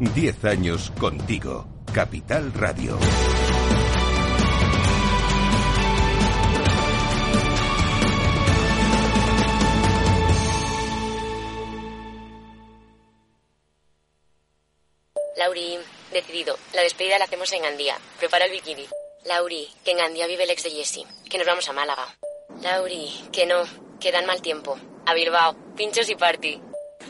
10 años contigo. Capital Radio. Lauri, decidido. La despedida la hacemos en Andía. Prepara el bikini. Lauri, que en Andía vive el ex de Jesse. Que nos vamos a Málaga. Lauri, que no. Que dan mal tiempo. A Bilbao. Pinchos y party.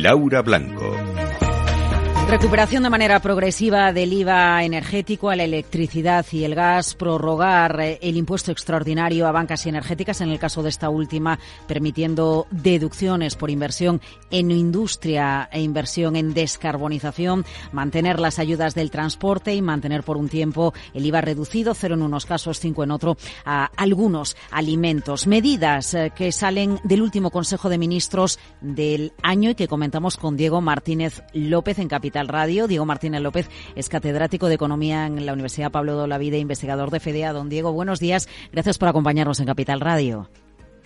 Laura Blanco. Recuperación de manera progresiva del IVA energético a la electricidad y el gas, prorrogar eh, el impuesto extraordinario a bancas y energéticas en el caso de esta última, permitiendo deducciones por inversión en industria e inversión en descarbonización, mantener las ayudas del transporte y mantener por un tiempo el IVA reducido, cero en unos casos, cinco en otro, a algunos alimentos. Medidas eh, que salen del último Consejo de Ministros del año y que comentamos con Diego Martínez López en Capital Radio. Diego Martínez López es catedrático de Economía en la Universidad Pablo de Olavide, investigador de FEDEA. Don Diego, buenos días. Gracias por acompañarnos en Capital Radio.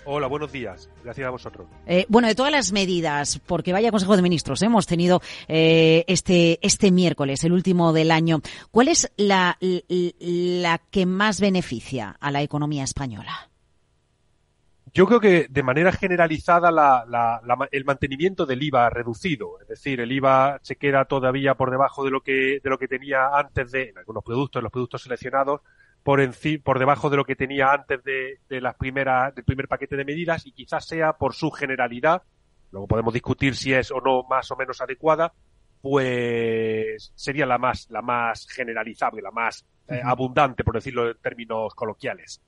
Hola, buenos días. Gracias a vosotros. Eh, bueno, de todas las medidas, porque vaya Consejo de Ministros, hemos tenido eh, este, este miércoles, el último del año. ¿Cuál es la, la que más beneficia a la economía española? Yo creo que de manera generalizada el mantenimiento del IVA reducido, es decir, el IVA se queda todavía por debajo de lo que de lo que tenía antes de en algunos productos, en los productos seleccionados, por por debajo de lo que tenía antes de, de las primeras del primer paquete de medidas y quizás sea por su generalidad, luego podemos discutir si es o no más o menos adecuada, pues sería la más la más generalizable, la más eh, abundante, por decirlo en términos coloquiales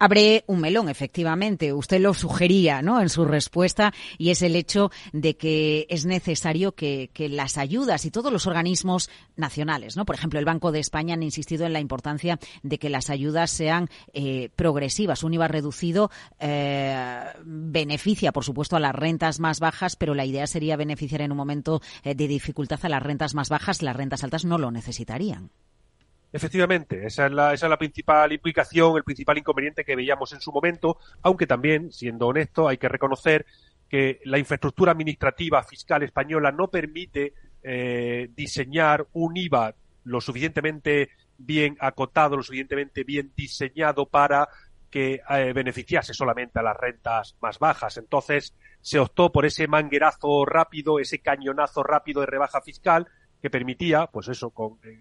abre un melón, efectivamente. Usted lo sugería, ¿no? En su respuesta y es el hecho de que es necesario que, las ayudas y todos los organismos nacionales, ¿no? Por ejemplo, el Banco de España han insistido en la importancia de que las ayudas sean eh, progresivas. Un IVA reducido eh, beneficia, por supuesto, a las rentas más bajas, pero la idea sería beneficiar en un momento eh, de dificultad a las rentas más bajas. Las rentas altas no lo necesitarían. Efectivamente, esa es, la, esa es la principal implicación, el principal inconveniente que veíamos en su momento, aunque también, siendo honesto, hay que reconocer que la infraestructura administrativa fiscal española no permite eh, diseñar un IVA lo suficientemente bien acotado, lo suficientemente bien diseñado para que eh, beneficiase solamente a las rentas más bajas. Entonces se optó por ese manguerazo rápido, ese cañonazo rápido de rebaja fiscal que permitía, pues eso, con eh,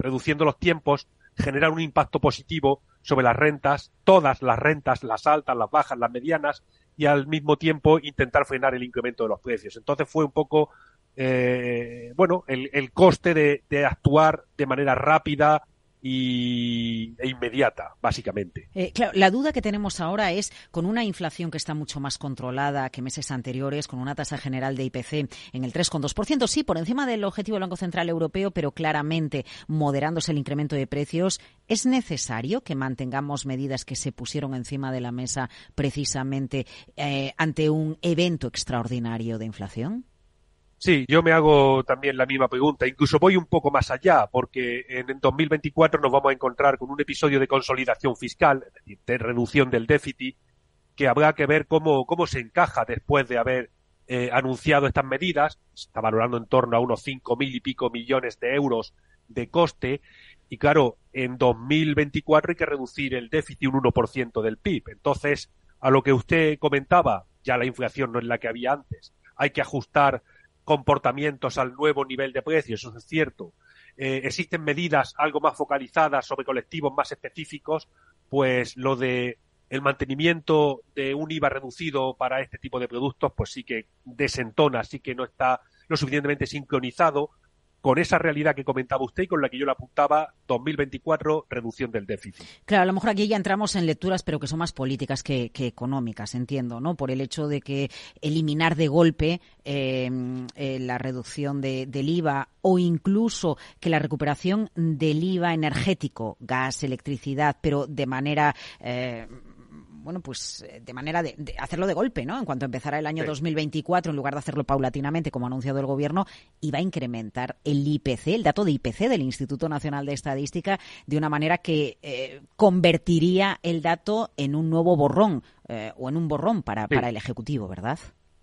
reduciendo los tiempos, generar un impacto positivo sobre las rentas, todas las rentas, las altas, las bajas, las medianas, y al mismo tiempo intentar frenar el incremento de los precios. Entonces fue un poco, eh, bueno, el, el coste de, de, actuar de manera rápida, y, e inmediata, básicamente. Eh, claro, la duda que tenemos ahora es, con una inflación que está mucho más controlada que meses anteriores, con una tasa general de IPC en el 3,2%, sí, por encima del objetivo del Banco Central Europeo, pero claramente moderándose el incremento de precios, ¿es necesario que mantengamos medidas que se pusieron encima de la mesa precisamente eh, ante un evento extraordinario de inflación? Sí, yo me hago también la misma pregunta. Incluso voy un poco más allá, porque en 2024 nos vamos a encontrar con un episodio de consolidación fiscal, es decir, de reducción del déficit, que habrá que ver cómo, cómo se encaja después de haber eh, anunciado estas medidas. Está valorando en torno a unos cinco mil y pico millones de euros de coste. Y claro, en 2024 hay que reducir el déficit un 1% del PIB. Entonces, a lo que usted comentaba, ya la inflación no es la que había antes. Hay que ajustar comportamientos al nuevo nivel de precios, eso es cierto. Eh, existen medidas algo más focalizadas sobre colectivos más específicos, pues lo de el mantenimiento de un IVA reducido para este tipo de productos, pues sí que desentona, sí que no está lo suficientemente sincronizado con esa realidad que comentaba usted y con la que yo le apuntaba, 2024, reducción del déficit. Claro, a lo mejor aquí ya entramos en lecturas, pero que son más políticas que, económicas, entiendo, ¿no? Por el hecho de que eliminar de golpe em, eh, la reducción del IVA o incluso que la recuperación del IVA energético, gas, electricidad, pero de manera eh, bueno, pues eh, de manera de, hacerlo de golpe, ¿no? En cuanto empezara el año 2024, en lugar de hacerlo paulatinamente, como ha anunciado el gobierno, iba a incrementar el IPC, el dato de IPC del Instituto Nacional de Estadística, de una manera que eh, convertiría el dato en un nuevo borrón eh, o en un borrón para, para el Ejecutivo, ¿verdad?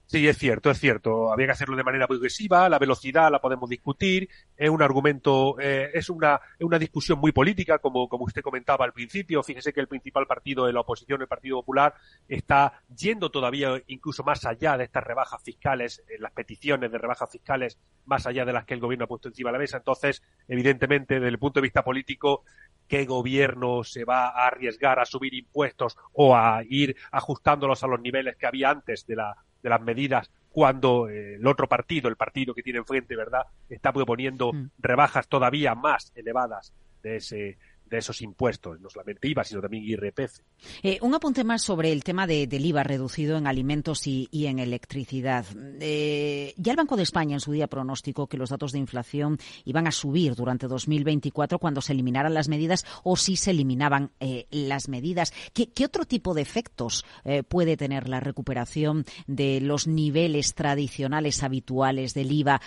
Sí, es cierto, es cierto. Había que hacerlo de manera progresiva, la velocidad la podemos discutir, es un argumento, eh, es una, una discusión muy política, como, como usted comentaba al principio. Fíjese que el principal partido de la oposición, el Partido Popular, está yendo todavía incluso más allá de estas rebajas fiscales, en las peticiones de rebajas fiscales, más allá de las que el gobierno ha puesto encima de la mesa. Entonces, evidentemente, desde el punto de vista político, ¿qué gobierno se va a arriesgar a subir impuestos o a ir ajustándolos a los niveles que había antes de la de las medidas cuando eh, el otro partido, el partido que tiene enfrente, ¿verdad?, está proponiendo mm. rebajas todavía más elevadas de ese, de esos impuestos, no solamente IVA, sino también IRPF. Eh, un apunte más sobre el tema de, del IVA reducido en alimentos y, en electricidad. Eh, ya el Banco de España en su día pronosticó que los datos de inflación iban a subir durante 2024 cuando se eliminaran las medidas o si se eliminaban eh, las medidas. ¿Qué, otro tipo de efectos puede tener la recuperación de los niveles tradicionales habituales del IVA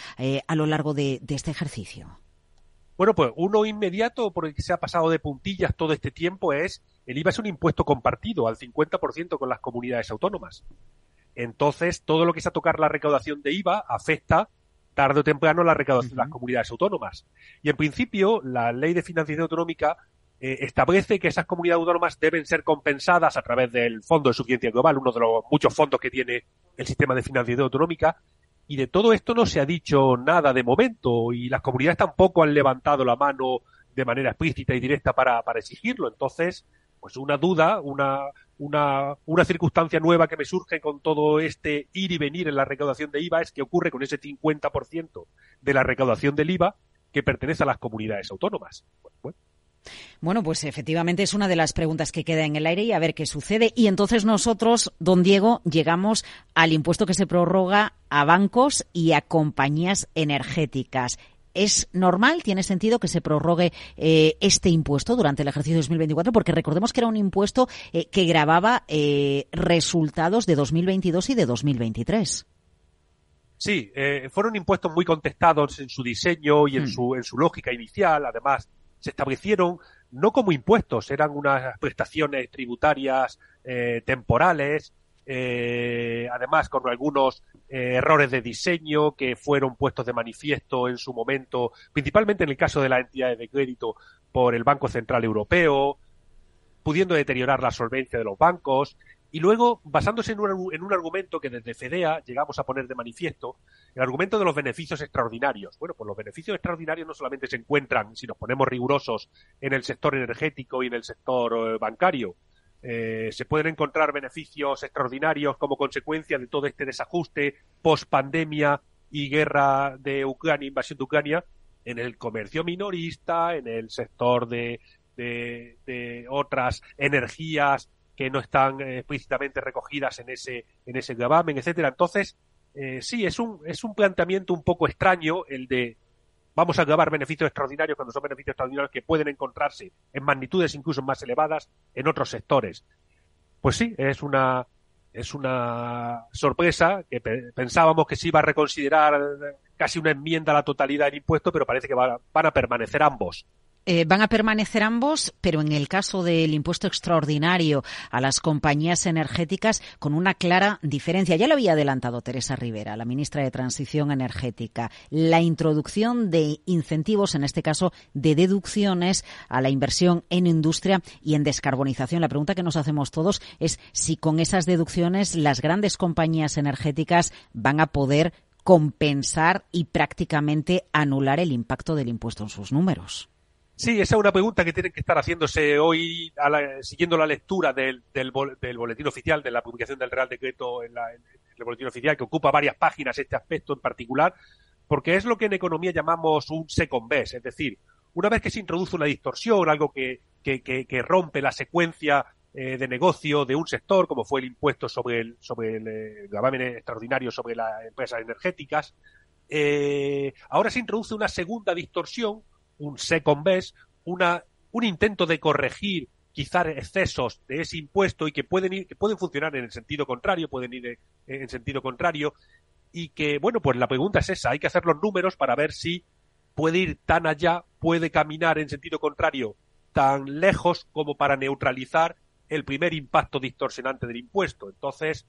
a lo largo de este ejercicio? Bueno, pues uno inmediato por el que se ha pasado de puntillas todo este tiempo es el IVA es un impuesto compartido al 50% con las comunidades autónomas. Entonces, todo lo que es a tocar la recaudación de IVA afecta tarde o temprano la recaudación de las comunidades autónomas. Y en principio, la ley de financiación autonómica eh, establece que esas comunidades autónomas deben ser compensadas a través del Fondo de Suficiencia Global, uno de los muchos fondos que tiene el sistema de financiación autonómica, y de todo esto no se ha dicho nada de momento y las comunidades tampoco han levantado la mano de manera explícita y directa para, exigirlo. Entonces, pues una duda, una, una, una circunstancia nueva que me surge con todo este ir y venir en la recaudación de IVA es que ocurre con ese 50% de la recaudación del IVA que pertenece a las comunidades autónomas. Bueno, pues efectivamente es una de las preguntas que queda en el aire y a ver qué sucede. Y entonces nosotros, don Diego, llegamos al impuesto que se prorroga a bancos y a compañías energéticas. ¿Es normal, tiene sentido que se prorrogue eh, este impuesto durante el ejercicio 2024? Porque recordemos que era un impuesto eh, que grababa eh, resultados de 2022 y de 2023. Sí, fueron impuestos muy contestados en su diseño y en, hmm. su, en su lógica inicial. Además, se establecieron no como impuestos, eran unas prestaciones tributarias eh, temporales, eh, además con algunos eh, errores de diseño que fueron puestos de manifiesto en su momento, principalmente en el caso de las entidades de crédito por el Banco Central Europeo, pudiendo deteriorar la solvencia de los bancos. Y luego, basándose en un, en un, argumento que desde FEDEA llegamos a poner de manifiesto, el argumento de los beneficios extraordinarios. Bueno, pues los beneficios extraordinarios no solamente se encuentran, si nos ponemos rigurosos, en el sector energético y en el sector eh, bancario. Eh, se pueden encontrar beneficios extraordinarios como consecuencia de todo este desajuste post pandemia y guerra de Ucrania, invasión de Ucrania, en el comercio minorista, en el sector de, de, de otras energías que no están eh, explícitamente recogidas en ese, en ese gravamen, etcétera. Entonces, eh, sí, es un, es un planteamiento un poco extraño el de vamos a grabar beneficios extraordinarios cuando son beneficios extraordinarios que pueden encontrarse en magnitudes incluso más elevadas en otros sectores. Pues sí, es una, es una sorpresa que pensábamos que se iba a reconsiderar casi una enmienda a la totalidad del impuesto, pero parece que van a permanecer ambos. Eh, van a permanecer ambos, pero en el caso del impuesto extraordinario a las compañías energéticas, con una clara diferencia. Ya lo había adelantado Teresa Rivera, la ministra de Transición Energética. La introducción de incentivos, en este caso de deducciones a la inversión en industria y en descarbonización. La pregunta que nos hacemos todos es si con esas deducciones las grandes compañías energéticas van a poder compensar y prácticamente anular el impacto del impuesto en sus números. Sí, esa es una pregunta que tienen que estar haciéndose hoy, siguiendo la lectura del, del, boletín oficial, de la publicación del Real Decreto en, el boletín oficial, que ocupa varias páginas este aspecto en particular, porque es lo que en economía llamamos un second best, es decir, una vez que se introduce una distorsión, algo que, que, que, rompe la secuencia eh, de negocio de un sector, como fue el impuesto sobre el, sobre el, eh, gravamen extraordinario sobre las empresas energéticas, eh, ahora se introduce una segunda distorsión, un second best, una, un intento de corregir quizás excesos de ese impuesto y que pueden ir, que pueden funcionar en el sentido contrario, pueden ir en, en sentido contrario, y que, bueno, pues la pregunta es esa, hay que hacer los números para ver si puede ir tan allá, puede caminar en sentido contrario tan lejos como para neutralizar el primer impacto distorsionante del impuesto. Entonces,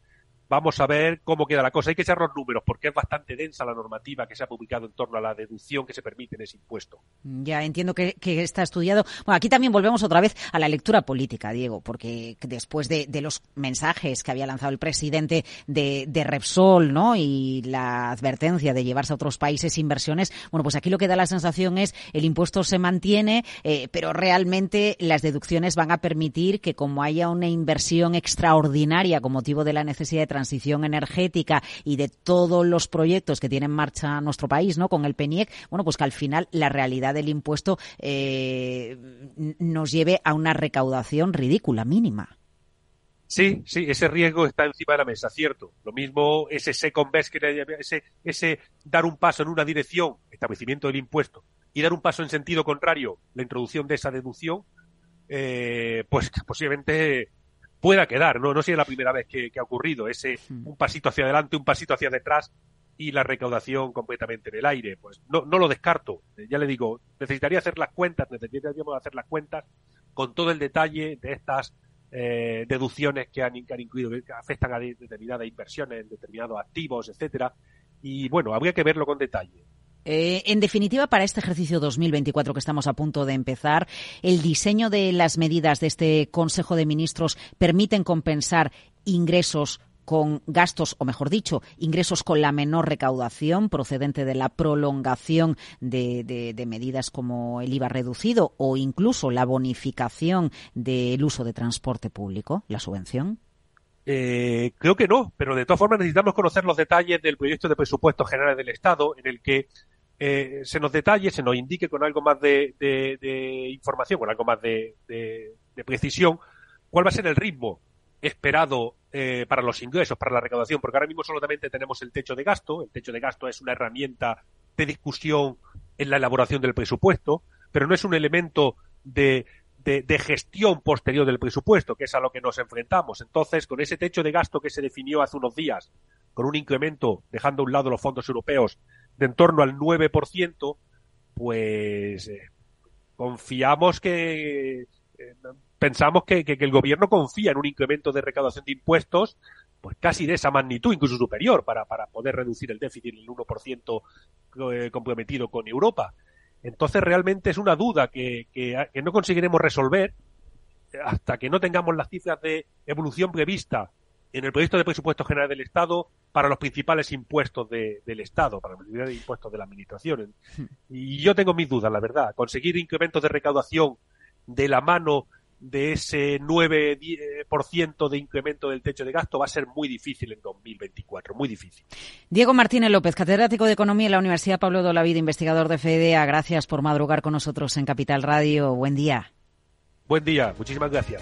vamos a ver cómo queda la cosa. Hay que echar los números porque es bastante densa la normativa que se ha publicado en torno a la deducción que se permite en ese impuesto. Ya entiendo que, está estudiado. Bueno, aquí también volvemos otra vez a la lectura política, Diego, porque después de, los mensajes que había lanzado el presidente de, Repsol, ¿no? Y la advertencia de llevarse a otros países inversiones, bueno, pues aquí lo que da la sensación es el impuesto se mantiene, eh, pero realmente las deducciones van a permitir que como haya una inversión extraordinaria con motivo de la necesidad de transición energética y de todos los proyectos que tiene en marcha nuestro país, ¿no? Con el PENIEC, bueno, pues que al final la realidad del impuesto eh, nos lleve a una recaudación ridícula, mínima. Sí, sí, ese riesgo está encima de la mesa, cierto. Lo mismo ese second best, que ese, ese dar un paso en una dirección, establecimiento del impuesto, y dar un paso en sentido contrario, la introducción de esa deducción, eh, pues posiblemente pueda quedar. No, no sea la primera vez que, ha ocurrido ese hmm. un pasito hacia adelante, un pasito hacia detrás y la recaudación completamente en el aire. Pues no, no lo descarto. Ya le digo, necesitaría hacer las cuentas, necesitaríamos hacer las cuentas con todo el detalle de estas eh, deducciones que han, que han, incluido, que afectan a determinadas inversiones, determinados activos, etcétera. Y bueno, habría que verlo con detalle. Eh, en definitiva, para este ejercicio 2024 que estamos a punto de empezar, el diseño de las medidas de este Consejo de Ministros permiten compensar ingresos con gastos, o mejor dicho, ingresos con la menor recaudación procedente de la prolongación de, medidas como el IVA reducido o incluso la bonificación del uso de transporte público, la subvención? Eh, creo que no, pero de todas formas necesitamos conocer los detalles del proyecto de presupuestos generales del Estado, en el que eh, se nos detalle, se nos indique con algo más de, información, con algo más de, precisión, cuál va a ser el ritmo esperado eh, para los ingresos, para la recaudación, porque ahora mismo solamente tenemos el techo de gasto. El techo de gasto es una herramienta de discusión en la elaboración del presupuesto, pero no es un elemento de, de, gestión posterior del presupuesto, que es a lo que nos enfrentamos. Entonces, con ese techo de gasto que se definió hace unos días, con un incremento, dejando a un lado los fondos europeos, de en torno al 9%, pues eh, confiamos que, eh, pensamos que, que, el gobierno confía en un incremento de recaudación de impuestos, pues casi de esa magnitud, incluso superior, para, para poder reducir el déficit del 1% eh, comprometido con Europa. Entonces realmente es una duda que, que, que no conseguiremos resolver hasta que no tengamos las cifras de evolución prevista en el proyecto de presupuesto general del Estado para los principales impuestos del Estado, para los principales impuestos de la Administración. Hmm. Y yo tengo mis dudas, la verdad. Conseguir incrementos de recaudación de la mano de ese 9% de incremento del techo de gasto va a ser muy difícil en 2024, muy difícil. Diego Martínez López, catedrático de Economía en la Universidad Pablo de Vida, investigador de FEDEA, gracias por madrugar con nosotros en Capital Radio. Buen día. Buen día, muchísimas gracias.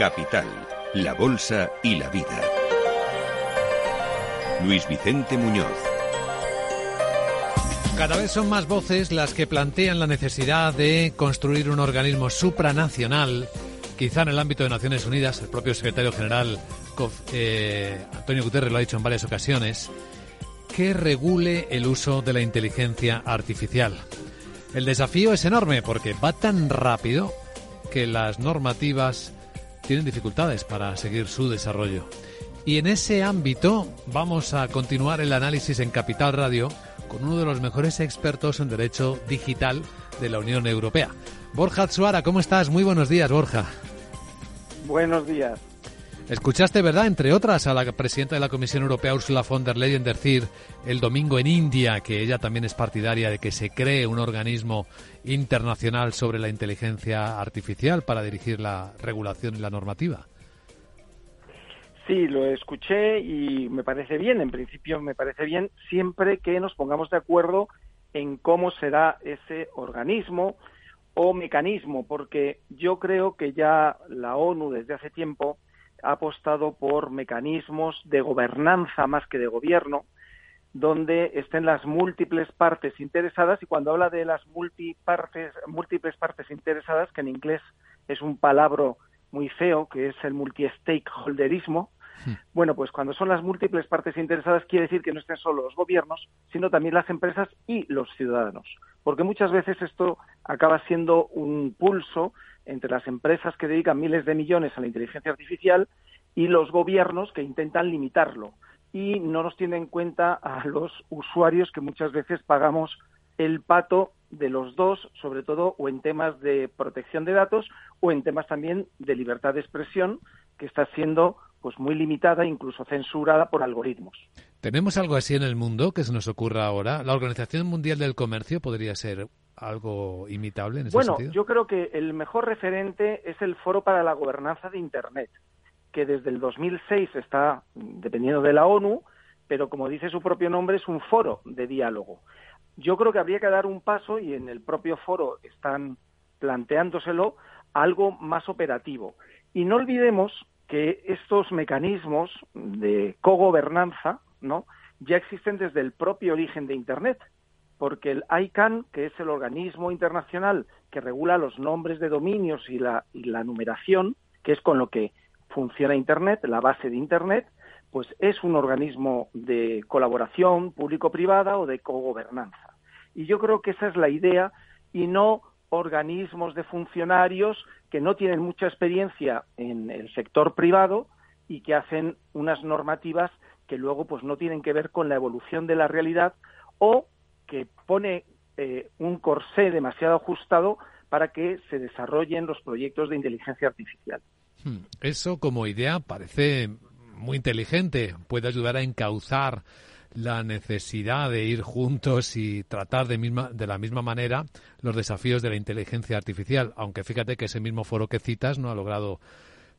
Capital, la Bolsa y la Vida. Luis Vicente Muñoz. cada vez son más voces las que plantean la necesidad de construir un organismo supranacional, quizá en el ámbito de Naciones Unidas, el propio secretario general eh, Antonio Guterres lo ha dicho en varias ocasiones, que regule el uso de la inteligencia artificial. El desafío es enorme porque va tan rápido que las normativas tienen dificultades para seguir su desarrollo. Y en ese ámbito vamos a continuar el análisis en Capital Radio con uno de los mejores expertos en derecho digital de la Unión Europea. Borja Tsuara, ¿cómo estás? Muy buenos días, Borja. Buenos días. Escuchaste, ¿verdad?, entre otras, a la presidenta de la Comisión Europea, Ursula von der Leyen, decir el domingo en India que ella también es partidaria de que se cree un organismo internacional sobre la inteligencia artificial para dirigir la regulación y la normativa. Sí, lo escuché y me parece bien, en principio me parece bien, siempre que nos pongamos de acuerdo en cómo será ese organismo o mecanismo, porque yo creo que ya la ONU desde hace tiempo ha apostado por mecanismos de gobernanza más que de gobierno, donde estén las múltiples partes interesadas y cuando habla de las multipartes, múltiples partes interesadas, que en inglés es un palabra muy feo, que es el multi-stakeholderismo, Hmm. Bueno, pues cuando son las múltiples partes interesadas quiere decir que no estén solo los gobiernos, sino también las empresas y los ciudadanos. Porque muchas veces esto acaba siendo un pulso entre las empresas que dedican miles de millones a la inteligencia artificial y los gobiernos que intentan limitarlo. Y no nos tienen en cuenta a los usuarios que muchas veces pagamos el pato de los dos, sobre todo o en temas de protección de datos o en temas también de libertad de expresión, que está siendo pues muy limitada, incluso censurada por algoritmos. ¿Tenemos algo así en el mundo que se nos ocurra ahora? ¿La Organización Mundial del Comercio podría ser algo imitable en ese bueno, sentido? yo creo que el mejor referente es el Foro para la Gobernanza de Internet, que desde el 2006 está dependiendo de la ONU, pero como dice su propio nombre, es un foro de diálogo. Yo creo que habría que dar un paso, y en el propio foro están planteándoselo, algo más operativo. Y no olvidemos que estos mecanismos de cogobernanza, ¿no? ya existen desde el propio origen de Internet, porque el ICANN, que es el organismo internacional que regula los nombres de dominios y la, y la numeración, que es con lo que funciona Internet, la base de Internet, pues es un organismo de colaboración público-privada o de cogobernanza. Y yo creo que esa es la idea y no organismos de funcionarios que no tienen mucha experiencia en el sector privado y que hacen unas normativas que luego pues no tienen que ver con la evolución de la realidad o que pone eh, un corsé demasiado ajustado para que se desarrollen los proyectos de inteligencia artificial. Hmm. Eso como idea parece muy inteligente, puede ayudar a encauzar la necesidad de ir juntos y tratar de, misma, de la misma manera los desafíos de la inteligencia artificial, aunque fíjate que ese mismo foro que citas no ha logrado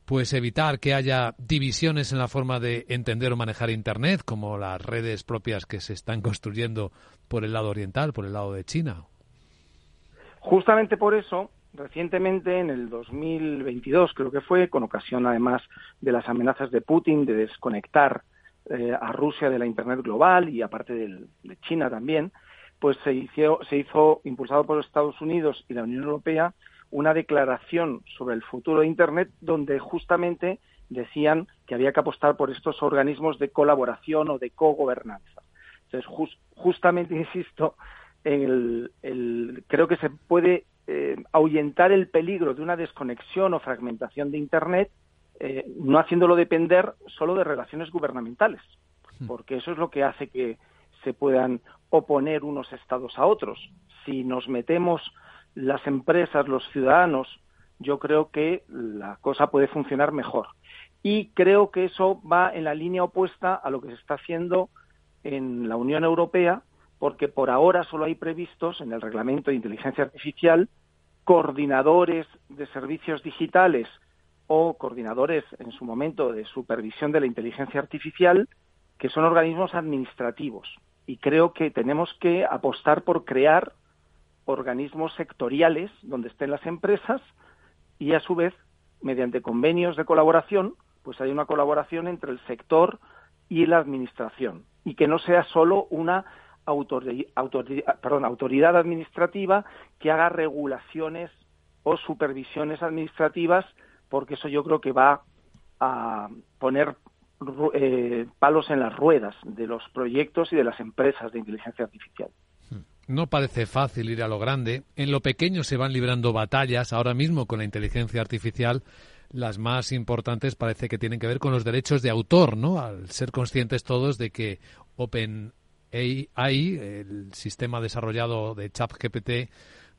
pues evitar que haya divisiones en la forma de entender o manejar Internet, como las redes propias que se están construyendo por el lado oriental, por el lado de China. Justamente por eso, recientemente, en el 2022 creo que fue, con ocasión además de las amenazas de Putin de desconectar eh, a Rusia de la Internet global y aparte de China también, pues se hizo, se hizo, impulsado por Estados Unidos y la Unión Europea, una declaración sobre el futuro de Internet donde justamente decían que había que apostar por estos organismos de colaboración o de cogobernanza. Entonces, justamente, insisto, el, el, creo que se puede eh, ahuyentar el peligro de una desconexión o fragmentación de Internet eh, no haciéndolo depender solo de relaciones gubernamentales, hmm. porque eso es lo que hace que se puedan oponer unos estados a otros. Si nos metemos las empresas, los ciudadanos, yo creo que la cosa puede funcionar mejor. Y creo que eso va en la línea opuesta a lo que se está haciendo en la Unión Europea, porque por ahora solo hay previstos en el reglamento de inteligencia artificial coordinadores de servicios digitales o coordinadores en su momento de supervisión de la inteligencia artificial, que son organismos administrativos. Y creo que tenemos que apostar por crear organismos sectoriales donde estén las empresas y a su vez, mediante convenios de colaboración, pues hay una colaboración entre el sector y la administración y que no sea solo una perdón, autoridad administrativa que haga regulaciones o supervisiones administrativas, porque eso yo creo que va a poner eh, palos en las ruedas de los proyectos y de las empresas de inteligencia artificial. No parece fácil ir a lo grande. En lo pequeño se van librando batallas. Ahora mismo con la inteligencia artificial, las más importantes parece que tienen que ver con los derechos de autor, ¿no? Al ser conscientes todos de que OpenAI, el sistema desarrollado de ChatGPT,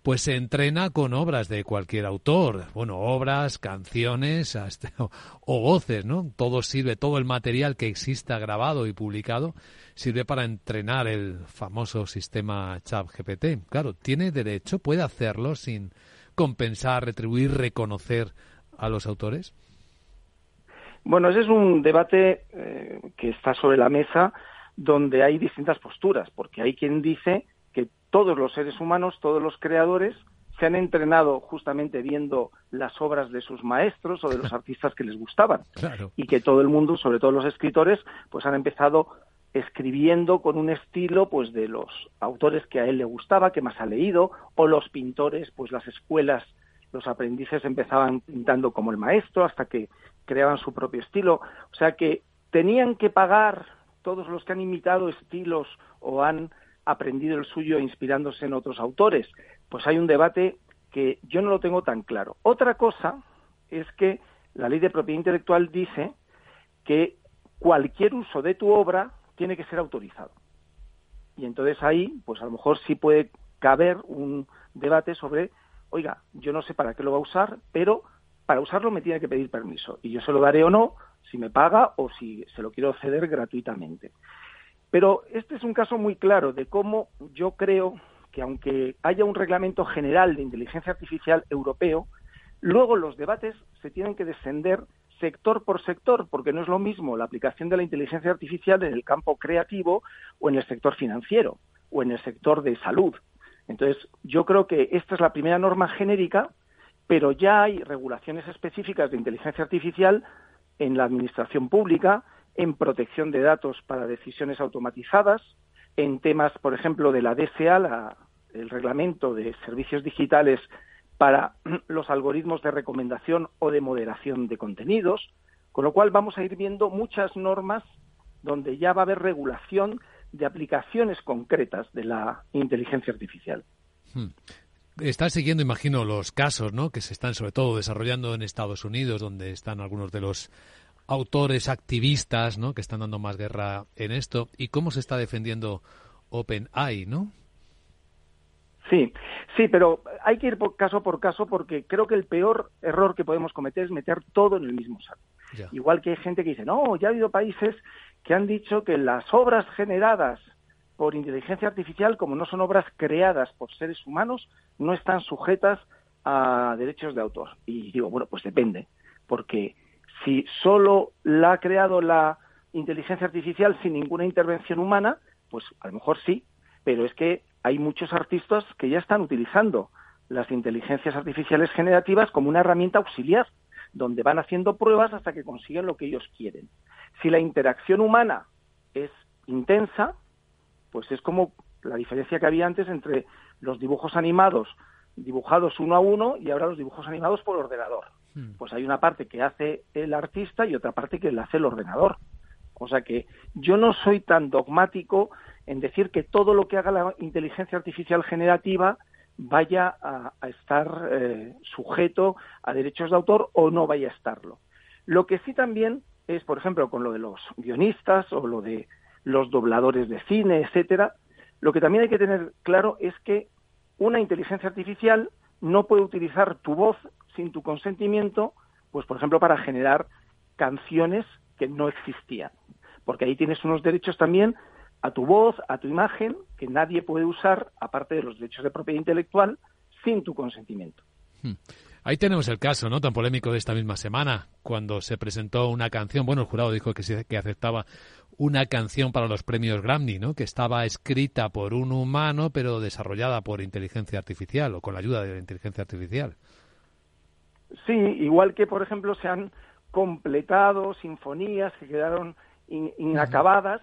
pues se entrena con obras de cualquier autor, bueno, obras, canciones o, voces, ¿no? Todo sirve, todo el material que exista grabado y publicado sirve para entrenar el famoso sistema ChatGPT. Claro, tiene derecho, puede hacerlo sin compensar, retribuir, reconocer a los autores. Bueno, ese es un debate eh, que está sobre la mesa donde hay distintas posturas, porque hay quien dice todos los seres humanos, todos los creadores, se han entrenado justamente viendo las obras de sus maestros o de los artistas que les gustaban. Y que todo el mundo, sobre todo los escritores, pues han empezado escribiendo con un estilo pues de los autores que a él le gustaba, que más ha leído, o los pintores, pues las escuelas, los aprendices empezaban pintando como el maestro hasta que creaban su propio estilo. O sea que tenían que pagar todos los que han imitado estilos o han aprendido el suyo inspirándose en otros autores? Pues hay un debate que yo no lo tengo tan claro. Otra cosa es que la ley de propiedad intelectual dice que cualquier uso de tu obra tiene que ser autorizado. Y entonces ahí, pues a lo mejor sí puede caber un debate sobre, oiga, yo no sé para qué lo va a usar, pero para usarlo me tiene que pedir permiso. Y yo se lo daré o no, si me paga o si se lo quiero ceder gratuitamente. Pero este es un caso muy claro de cómo yo creo que aunque haya un reglamento general de inteligencia artificial europeo, luego los debates se tienen que descender sector por sector, porque no es lo mismo la aplicación de la inteligencia artificial en el campo creativo o en el sector financiero o en el sector de salud. Entonces, yo creo que esta es la primera norma genérica, pero ya hay regulaciones específicas de inteligencia artificial en la administración pública, en protección de datos para decisiones automatizadas, en temas, por ejemplo, de la DSA, el reglamento de servicios digitales para los algoritmos de recomendación o de moderación de contenidos, con lo cual vamos a ir viendo muchas normas donde ya va a haber regulación de aplicaciones concretas de la inteligencia artificial. Hmm. Está siguiendo, imagino, los casos ¿no? que se están sobre todo desarrollando en Estados Unidos, donde están algunos de los autores activistas, ¿no? Que están dando más guerra en esto y cómo se está defendiendo OpenAI, ¿no? Sí, sí, pero hay que ir por caso por caso porque creo que el peor error que podemos cometer es meter todo en el mismo saco. Igual que hay gente que dice, no, ya ha habido países que han dicho que las obras generadas por inteligencia artificial, como no son obras creadas por seres humanos, no están sujetas a derechos de autor. Y digo, bueno, pues depende, porque si solo la ha creado la inteligencia artificial sin ninguna intervención humana, pues a lo mejor sí, pero es que hay muchos artistas que ya están utilizando las inteligencias artificiales generativas como una herramienta auxiliar, donde van haciendo pruebas hasta que consiguen lo que ellos quieren. Si la interacción humana es intensa, pues es como la diferencia que había antes entre los dibujos animados dibujados uno a uno y ahora los dibujos animados por ordenador. Hmm. Pues hay una parte que hace el artista y otra parte que la hace el ordenador. O sea que yo no soy tan dogmático en decir que todo lo que haga la inteligencia artificial generativa vaya a, estar eh, sujeto a derechos de autor o no vaya a estarlo. Lo que sí también es, por ejemplo, con lo de los guionistas o lo de los dobladores de cine, etcétera, lo que también hay que tener claro es que una inteligencia artificial no puede utilizar tu voz sin tu consentimiento, pues por ejemplo para generar canciones que no existían, porque ahí tienes unos derechos también a tu voz, a tu imagen, que nadie puede usar, aparte de los derechos de propiedad intelectual, sin tu consentimiento. Hmm. Ahí tenemos el caso, ¿no? Tan polémico de esta misma semana, cuando se presentó una canción. Bueno, el jurado dijo que, aceptaba una canción para los premios Grammy, ¿no? Que estaba escrita por un humano, pero desarrollada por inteligencia artificial o con la ayuda de la inteligencia artificial. Sí, igual que, por ejemplo, se han completado sinfonías que quedaron inacabadas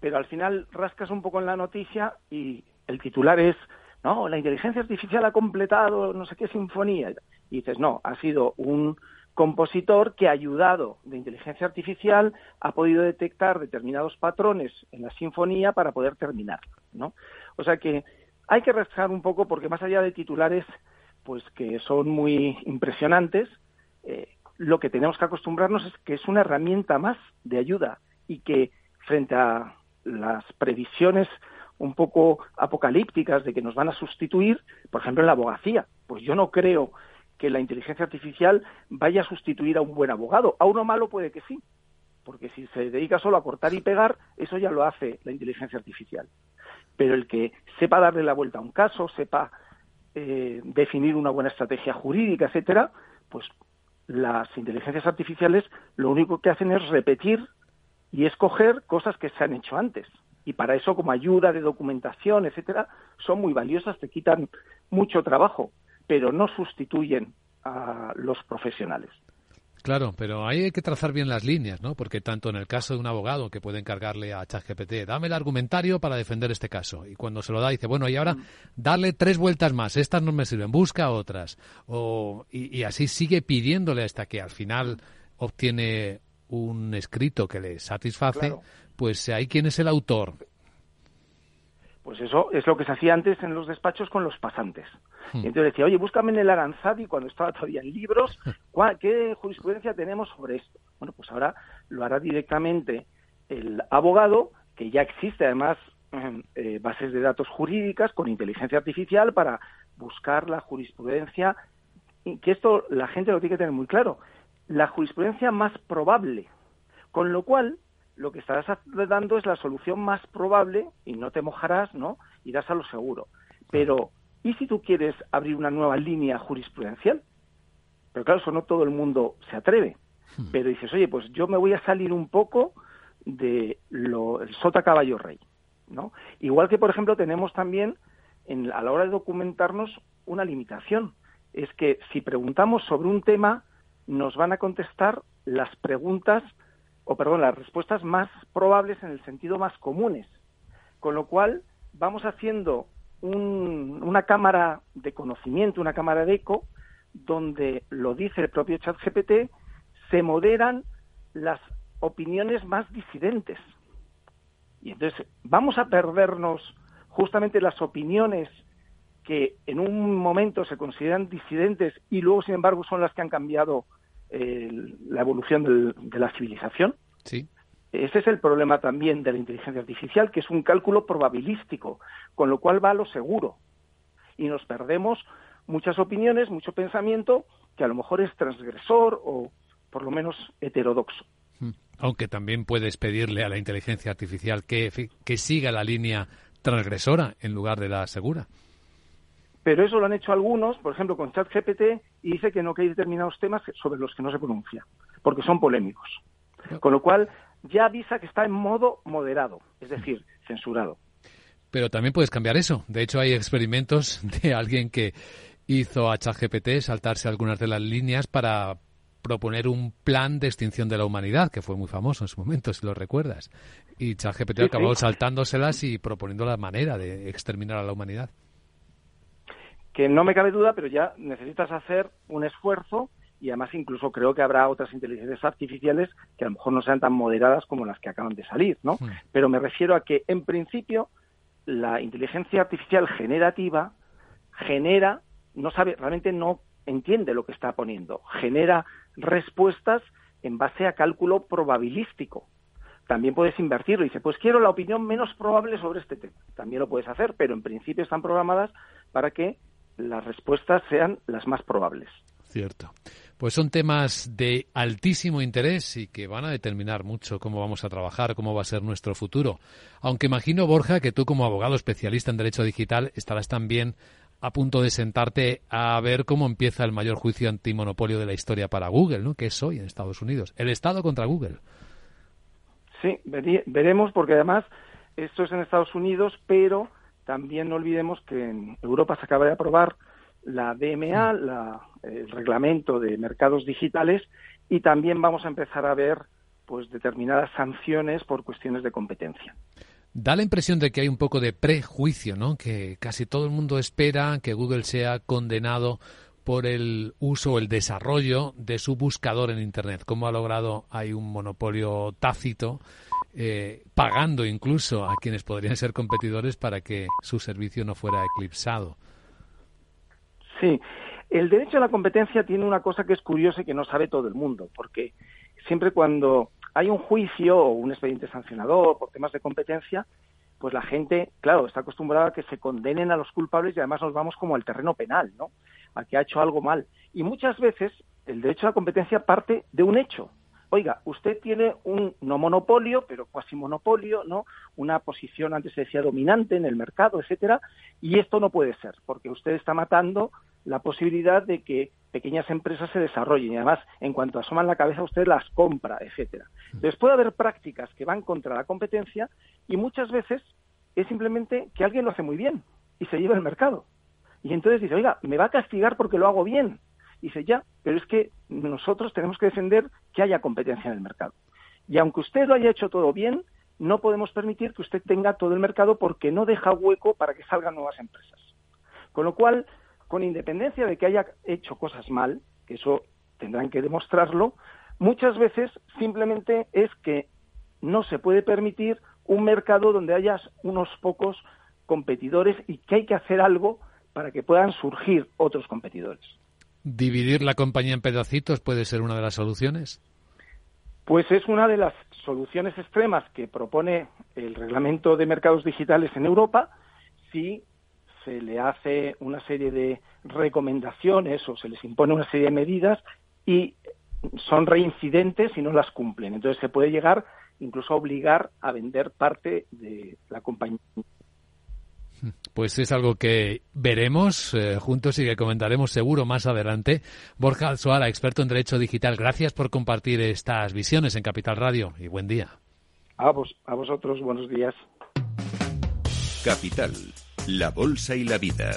pero al final rascas un poco en la noticia y el titular es, no, la inteligencia artificial ha completado no sé qué sinfonía. Y dices, no, ha sido un compositor que ha ayudado de inteligencia artificial, ha podido detectar determinados patrones en la sinfonía para poder terminar, ¿no? O sea que hay que rascar un poco porque más allá de titulares, pues que son muy impresionantes, eh, lo que tenemos que acostumbrarnos es que es una herramienta más de ayuda y que frente a las previsiones un poco apocalípticas de que nos van a sustituir, por ejemplo, en la abogacía. Pues yo no creo que la inteligencia artificial vaya a sustituir a un buen abogado. A uno malo puede que sí, porque si se dedica solo a cortar y pegar, eso ya lo hace la inteligencia artificial. Pero el que sepa darle la vuelta a un caso, sepa eh, definir una buena estrategia jurídica, etcétera, pues las inteligencias artificiales lo único que hacen es repetir y escoger cosas que se han hecho antes. Y para eso, como ayuda de documentación, etcétera, son muy valiosas, te quitan mucho trabajo, pero no sustituyen a los profesionales. Claro, pero ahí hay que trazar bien las líneas, ¿no? Porque tanto en el caso de un abogado que puede encargarle a ChatGPT, dame el argumentario para defender este caso. Y cuando se lo da, dice, bueno, y ahora darle tres vueltas más, estas no me sirven, busca otras. O, y, así sigue pidiéndole hasta que al final obtiene un escrito que le satisface, pues ahí quién es el autor. Pues eso es lo que se hacía antes en los despachos con los pasantes. Hmm. entonces decía, oye, búscame en el Aranzadi cuando estaba todavía en libros, ¿qué jurisprudencia tenemos sobre esto? Bueno, pues ahora lo hará directamente el abogado, que ya existe además eh, bases de datos jurídicas con inteligencia artificial para buscar la jurisprudencia, y que esto la gente lo tiene que tener muy claro, la jurisprudencia más probable, con lo cual lo que estarás dando es la solución más probable y no te mojarás, ¿no? Irás a lo seguro. Pero, ¿y si tú quieres abrir una nueva línea jurisprudencial? Pero claro, eso no todo el mundo se atreve. Hmm. Pero dices, oye, pues yo me voy a salir un poco de lo, el sota caballo rey, ¿no? Igual que, por ejemplo, tenemos también en, a la hora de documentarnos una limitación. Es que si preguntamos sobre un tema, nos van a contestar las preguntas, o perdón, las respuestas más probables en el sentido más comunes. Con lo cual, vamos haciendo una cámara de conocimiento, una cámara de eco, donde lo dice el propio ChatGPT, se moderan las opiniones más disidentes. Y entonces vamos a perdernos justamente las opiniones que en un momento se consideran disidentes y luego, sin embargo, son las que han cambiado la evolución de la civilización. Sí. Ese es el problema también de la inteligencia artificial, que es un cálculo probabilístico, con lo cual va a lo seguro. Y nos perdemos muchas opiniones, mucho pensamiento, que a lo mejor es transgresor o por lo menos heterodoxo. Hmm. Aunque también puedes pedirle a la inteligencia artificial que, que siga la línea transgresora en lugar de la segura. Pero eso lo han hecho algunos, por ejemplo, con ChatGPT, y dice que no que hay determinados temas sobre los que no se pronuncia, porque son polémicos. Con lo cual, ya avisa que está en modo moderado, es decir, censurado. Pero también puedes cambiar eso. De hecho, hay experimentos de alguien que hizo a ChatGPT saltarse algunas de las líneas para proponer un plan de extinción de la humanidad, que fue muy famoso en su momento, si lo recuerdas. Y ChatGPT acabó saltándoselas y proponiendo la manera de exterminar a la humanidad que no me cabe duda, pero ya necesitas hacer un esfuerzo y además incluso creo que habrá otras inteligencias artificiales que a lo mejor no sean tan moderadas como las que acaban de salir, ¿no? Hmm. Pero me refiero a que en principio la inteligencia artificial generativa genera, no sabe, realmente no entiende lo que está poniendo, genera respuestas en base a cálculo probabilístico. También puedes invertirlo y dice, pues quiero la opinión menos probable sobre este tema. También lo puedes hacer, pero en principio están programadas para que las respuestas sean las más probables. Cierto. Pues son temas de altísimo interés y que van a determinar mucho cómo vamos a trabajar, cómo va a ser nuestro futuro. Aunque imagino, Borja, que tú como abogado especialista en derecho digital estarás también a punto de sentarte a ver cómo empieza el mayor juicio antimonopolio de la historia para Google, ¿no? Que es hoy en Estados Unidos. El Estado contra Google. Sí, veremos porque además esto es en Estados Unidos, pero también no olvidemos que en Europa se acaba de aprobar la DMA, el reglamento de mercados digitales, y también vamos a empezar a ver pues determinadas sanciones por cuestiones de competencia. Da la impresión de que hay un poco de prejuicio, ¿no? Que casi todo el mundo espera que Google sea condenado por el uso o el desarrollo de su buscador en Internet. ¿Cómo ha logrado? Hay un monopolio tácito, eh, pagando incluso a quienes podrían ser competidores para que su servicio no fuera eclipsado. Sí, el derecho a la competencia tiene una cosa que es curiosa y que no sabe todo el mundo, porque siempre cuando hay un juicio o un expediente sancionador por temas de competencia, pues la gente, claro, está acostumbrada a que se condenen a los culpables y además nos vamos como al terreno penal, ¿no? A que ha hecho algo mal. Y muchas veces el derecho a la competencia parte de un hecho. Oiga, usted tiene un no monopolio, pero cuasi monopolio, ¿no? Una posición, antes se decía, dominante en el mercado, etcétera, y esto no puede ser, porque usted está matando la posibilidad de que pequeñas empresas se desarrollen y además en cuanto asoman la cabeza usted las compra, etcétera. Entonces puede haber prácticas que van contra la competencia y muchas veces es simplemente que alguien lo hace muy bien y se lleva el mercado. Y entonces dice, oiga, me va a castigar porque lo hago bien. Dice, ya, pero es que nosotros tenemos que defender que haya competencia en el mercado. Y aunque usted lo haya hecho todo bien, no podemos permitir que usted tenga todo el mercado porque no deja hueco para que salgan nuevas empresas. Con lo cual, con independencia de que haya hecho cosas mal, que eso tendrán que demostrarlo, muchas veces simplemente es que no se puede permitir un mercado donde haya unos pocos competidores y que hay que hacer algo para que puedan surgir otros competidores. ¿Dividir la compañía en pedacitos puede ser una de las soluciones? Pues es una de las soluciones extremas que propone el reglamento de mercados digitales en Europa si se le hace una serie de recomendaciones o se les impone una serie de medidas y son reincidentes y no las cumplen. Entonces se puede llegar incluso a obligar a vender parte de la compañía. Pues es algo que veremos eh, juntos y que comentaremos seguro más adelante. Borja Alzuara, experto en Derecho Digital, gracias por compartir estas visiones en Capital Radio y buen día. A, vos, a vosotros, buenos días. Capital, la Bolsa y la Vida.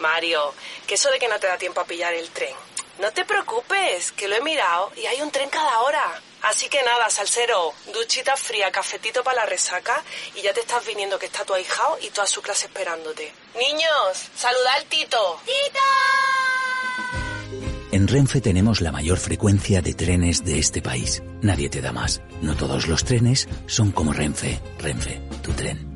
Mario, que eso de que no te da tiempo a pillar el tren. No te preocupes, que lo he mirado y hay un tren cada hora. Así que nada, salsero, duchita fría, cafetito para la resaca y ya te estás viniendo que está tu ahijao y toda su clase esperándote. Niños, saluda al Tito. ¡Tito! En Renfe tenemos la mayor frecuencia de trenes de este país. Nadie te da más. No todos los trenes son como Renfe. Renfe, tu tren.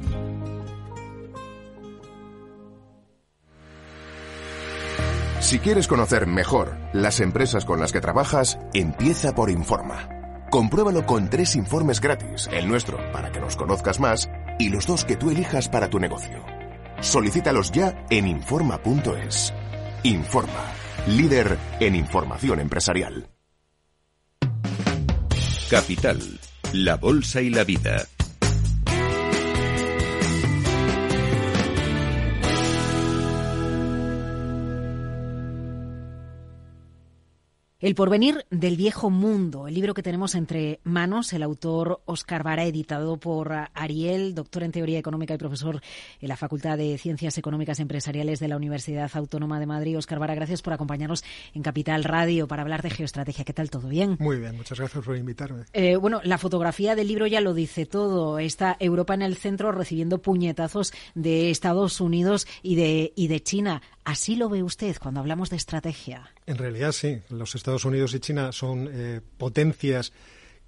Si quieres conocer mejor las empresas con las que trabajas, empieza por Informa. Compruébalo con tres informes gratis, el nuestro para que nos conozcas más y los dos que tú elijas para tu negocio. Solicítalos ya en Informa.es. Informa, líder en información empresarial. Capital, la Bolsa y la Vida. El porvenir del viejo mundo, el libro que tenemos entre manos, el autor Oscar Vara, editado por Ariel, doctor en teoría económica y profesor en la Facultad de Ciencias Económicas Empresariales de la Universidad Autónoma de Madrid. Oscar Vara, gracias por acompañarnos en Capital Radio para hablar de geoestrategia. ¿Qué tal? ¿Todo bien? Muy bien, muchas gracias por invitarme. Eh, bueno, la fotografía del libro ya lo dice todo. Está Europa en el centro recibiendo puñetazos de Estados Unidos y de, y de China. ¿Así lo ve usted cuando hablamos de estrategia? En realidad sí. Los Estados Unidos y China son eh, potencias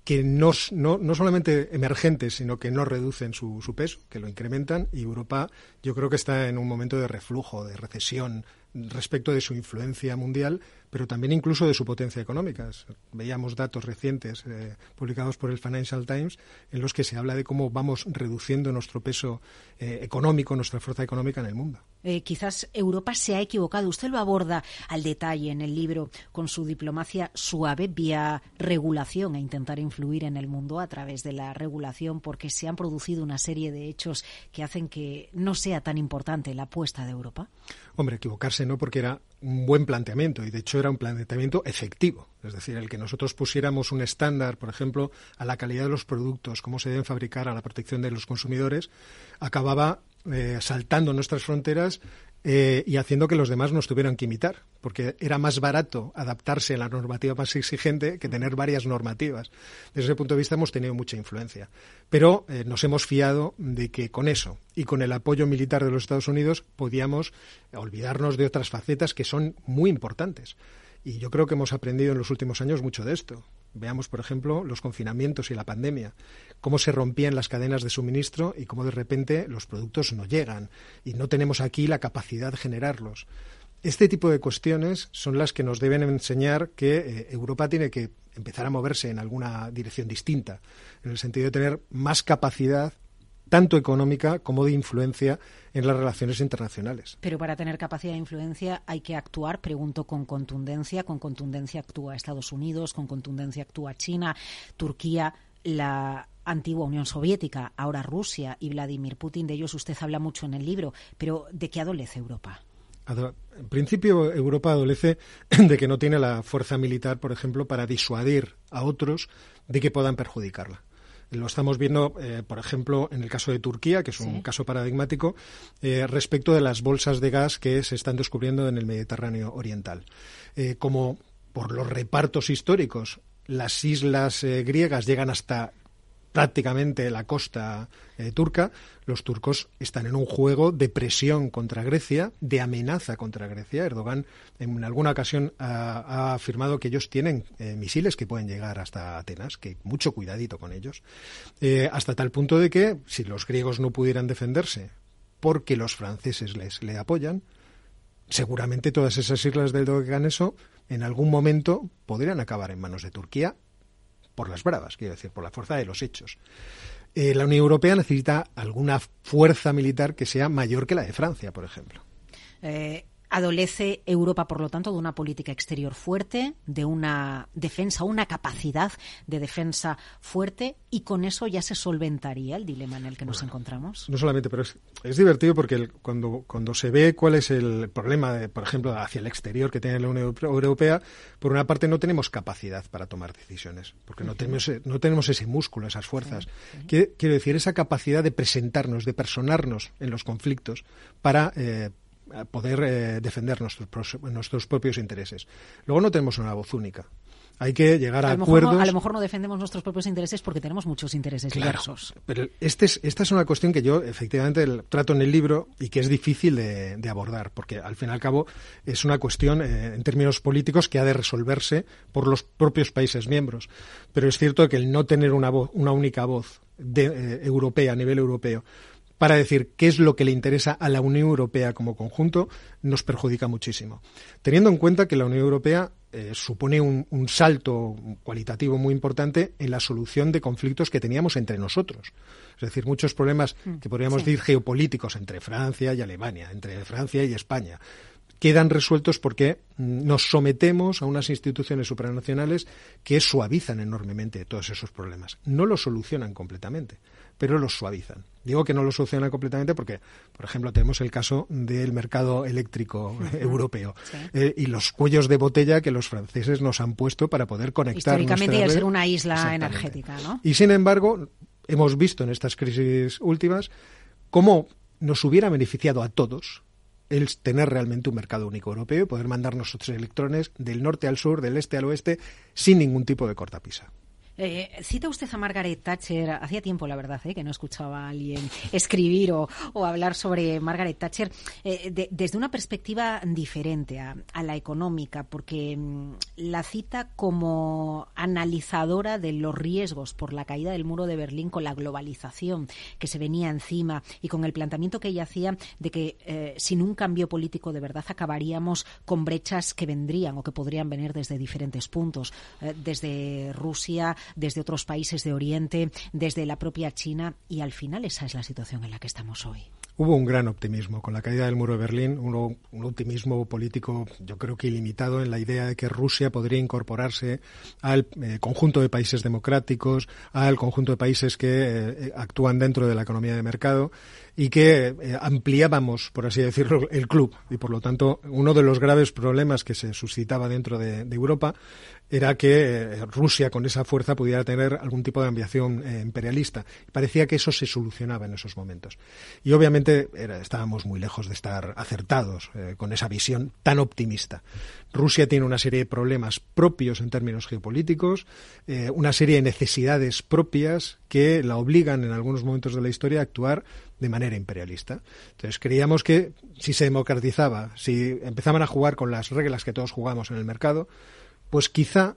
que no, no, no, solamente emergentes, sino que no reducen su, su, peso, que lo incrementan, y Europa yo creo que está en un momento de reflujo, de recesión respecto de su influencia mundial, pero también incluso de su potencia económica. Veíamos datos recientes eh, publicados por el Financial Times en los que se habla de cómo vamos reduciendo nuestro peso eh, económico, nuestra fuerza económica en el mundo. Eh, quizás Europa se ha equivocado. Usted lo aborda al detalle en el libro con su diplomacia suave vía regulación e intentar influir en el mundo a través de la regulación porque se han producido una serie de hechos que hacen que no sea tan importante la apuesta de Europa. Hombre, equivocarse no porque era un buen planteamiento y de hecho era un planteamiento efectivo. Es decir, el que nosotros pusiéramos un estándar, por ejemplo, a la calidad de los productos, cómo se deben fabricar, a la protección de los consumidores, acababa eh, saltando nuestras fronteras eh, y haciendo que los demás nos tuvieran que imitar, porque era más barato adaptarse a la normativa más exigente que tener varias normativas. Desde ese punto de vista hemos tenido mucha influencia. Pero eh, nos hemos fiado de que con eso y con el apoyo militar de los Estados Unidos podíamos olvidarnos de otras facetas que son muy importantes. Y yo creo que hemos aprendido en los últimos años mucho de esto. Veamos, por ejemplo, los confinamientos y la pandemia, cómo se rompían las cadenas de suministro y cómo de repente los productos no llegan y no tenemos aquí la capacidad de generarlos. Este tipo de cuestiones son las que nos deben enseñar que eh, Europa tiene que empezar a moverse en alguna dirección distinta, en el sentido de tener más capacidad tanto económica como de influencia en las relaciones internacionales. Pero para tener capacidad de influencia hay que actuar, pregunto, con contundencia. Con contundencia actúa Estados Unidos, con contundencia actúa China, Turquía, la antigua Unión Soviética, ahora Rusia y Vladimir Putin. De ellos usted habla mucho en el libro, pero ¿de qué adolece Europa? En principio, Europa adolece de que no tiene la fuerza militar, por ejemplo, para disuadir a otros de que puedan perjudicarla. Lo estamos viendo, eh, por ejemplo, en el caso de Turquía, que es un caso paradigmático, eh, respecto de las bolsas de gas que se están descubriendo en el Mediterráneo Oriental. Eh, como por los repartos históricos, las islas griegas llegan hasta prácticamente la costa eh, turca, los turcos están en un juego de presión contra Grecia, de amenaza contra Grecia. Erdogan en alguna ocasión ha, afirmado que ellos tienen eh, misiles que pueden llegar hasta Atenas, que mucho cuidadito con ellos, eh, hasta tal punto de que si los griegos no pudieran defenderse porque los franceses les le apoyan, seguramente todas esas islas del Doganeso en algún momento podrían acabar en manos de Turquía por las bravas, quiero decir, por la fuerza de los hechos. Eh, la Unión Europea necesita alguna fuerza militar que sea mayor que la de Francia, por ejemplo. Eh, Adolece Europa, por lo tanto, de una política exterior fuerte, de una defensa, una capacidad de defensa fuerte, y con eso ya se solventaría el dilema en el que nos encontramos. No solamente, pero es, divertido porque cuando, cuando se ve cuál es el problema, de, por ejemplo, hacia el exterior que tiene la Unión Europea, por una parte no tenemos capacidad para tomar decisiones, porque no, tenemos, no tenemos ese músculo, esas fuerzas. Quiero decir, esa capacidad de presentarnos, de personarnos en los conflictos para. Eh, poder eh, defender nuestros, nuestros propios intereses. Luego no tenemos una voz única. Hay que llegar a, acuerdos. a lo mejor no defendemos nuestros propios intereses porque tenemos muchos intereses diversos. Pero este es, esta es una cuestión que yo efectivamente trato en el libro y que es difícil de, abordar, porque al fin y al cabo es una cuestión eh, en términos políticos que ha de resolverse por los propios países miembros. Pero es cierto que el no tener una, voz, una única voz de, eh, europea a nivel europeo para decir qué es lo que le interesa a la Unión Europea como conjunto, nos perjudica muchísimo. Teniendo en cuenta que la Unión Europea eh, supone un, salto cualitativo muy importante en la solución de conflictos que teníamos entre nosotros. Es decir, muchos problemas mm, que podríamos decir geopolíticos entre Francia y Alemania, entre Francia y España, quedan resueltos porque mm, nos sometemos a unas instituciones supranacionales que suavizan enormemente todos esos problemas. No los solucionan completamente, pero los suavizan. Digo que no lo solucionan completamente porque, por ejemplo, tenemos el caso del mercado eléctrico europeo eh, y los cuellos de botella que los franceses nos han puesto para poder conectar. Históricamente, y ser una isla energética, ¿no? Y sin embargo, hemos visto en estas crisis últimas cómo nos hubiera beneficiado a todos el tener realmente un mercado único europeo y poder mandar nuestros electrones del norte al sur, del este al oeste, sin ningún tipo de cortapisa. Eh, cita usted a Margaret Thatcher. Hacía tiempo, la verdad, eh, que no escuchaba a alguien escribir o, hablar sobre Margaret Thatcher eh, desde una perspectiva diferente a, la económica, porque mm, la cita como analizadora de los riesgos por la caída del muro de Berlín con la globalización que se venía encima y con el planteamiento que ella hacía de que sin un cambio político de verdad acabaríamos con brechas que vendrían o que podrían venir desde diferentes puntos, desde Rusia, desde otros países de Oriente, desde la propia China y al final esa es la situación en la que estamos hoy. Hubo un gran optimismo con la caída del muro de Berlín, un, optimismo político yo creo que ilimitado en la idea de que Rusia podría incorporarse al eh, conjunto de países democráticos, al conjunto de países que eh, actúan dentro de la economía de mercado y que eh, ampliábamos, por así decirlo, el club. Y por lo tanto, uno de los graves problemas que se suscitaba dentro de, Europa era que eh, Rusia con esa fuerza pudiera tener algún tipo de ambición eh, imperialista. Parecía que eso se solucionaba en esos momentos. Y obviamente estábamos muy lejos de estar acertados con esa visión tan optimista. Rusia tiene una serie de problemas propios en términos geopolíticos, una serie de necesidades propias que la obligan en algunos momentos de la historia a actuar de manera imperialista. Entonces creíamos que si se democratizaba, si empezaban a jugar con las reglas que todos jugamos en el mercado, pues quizá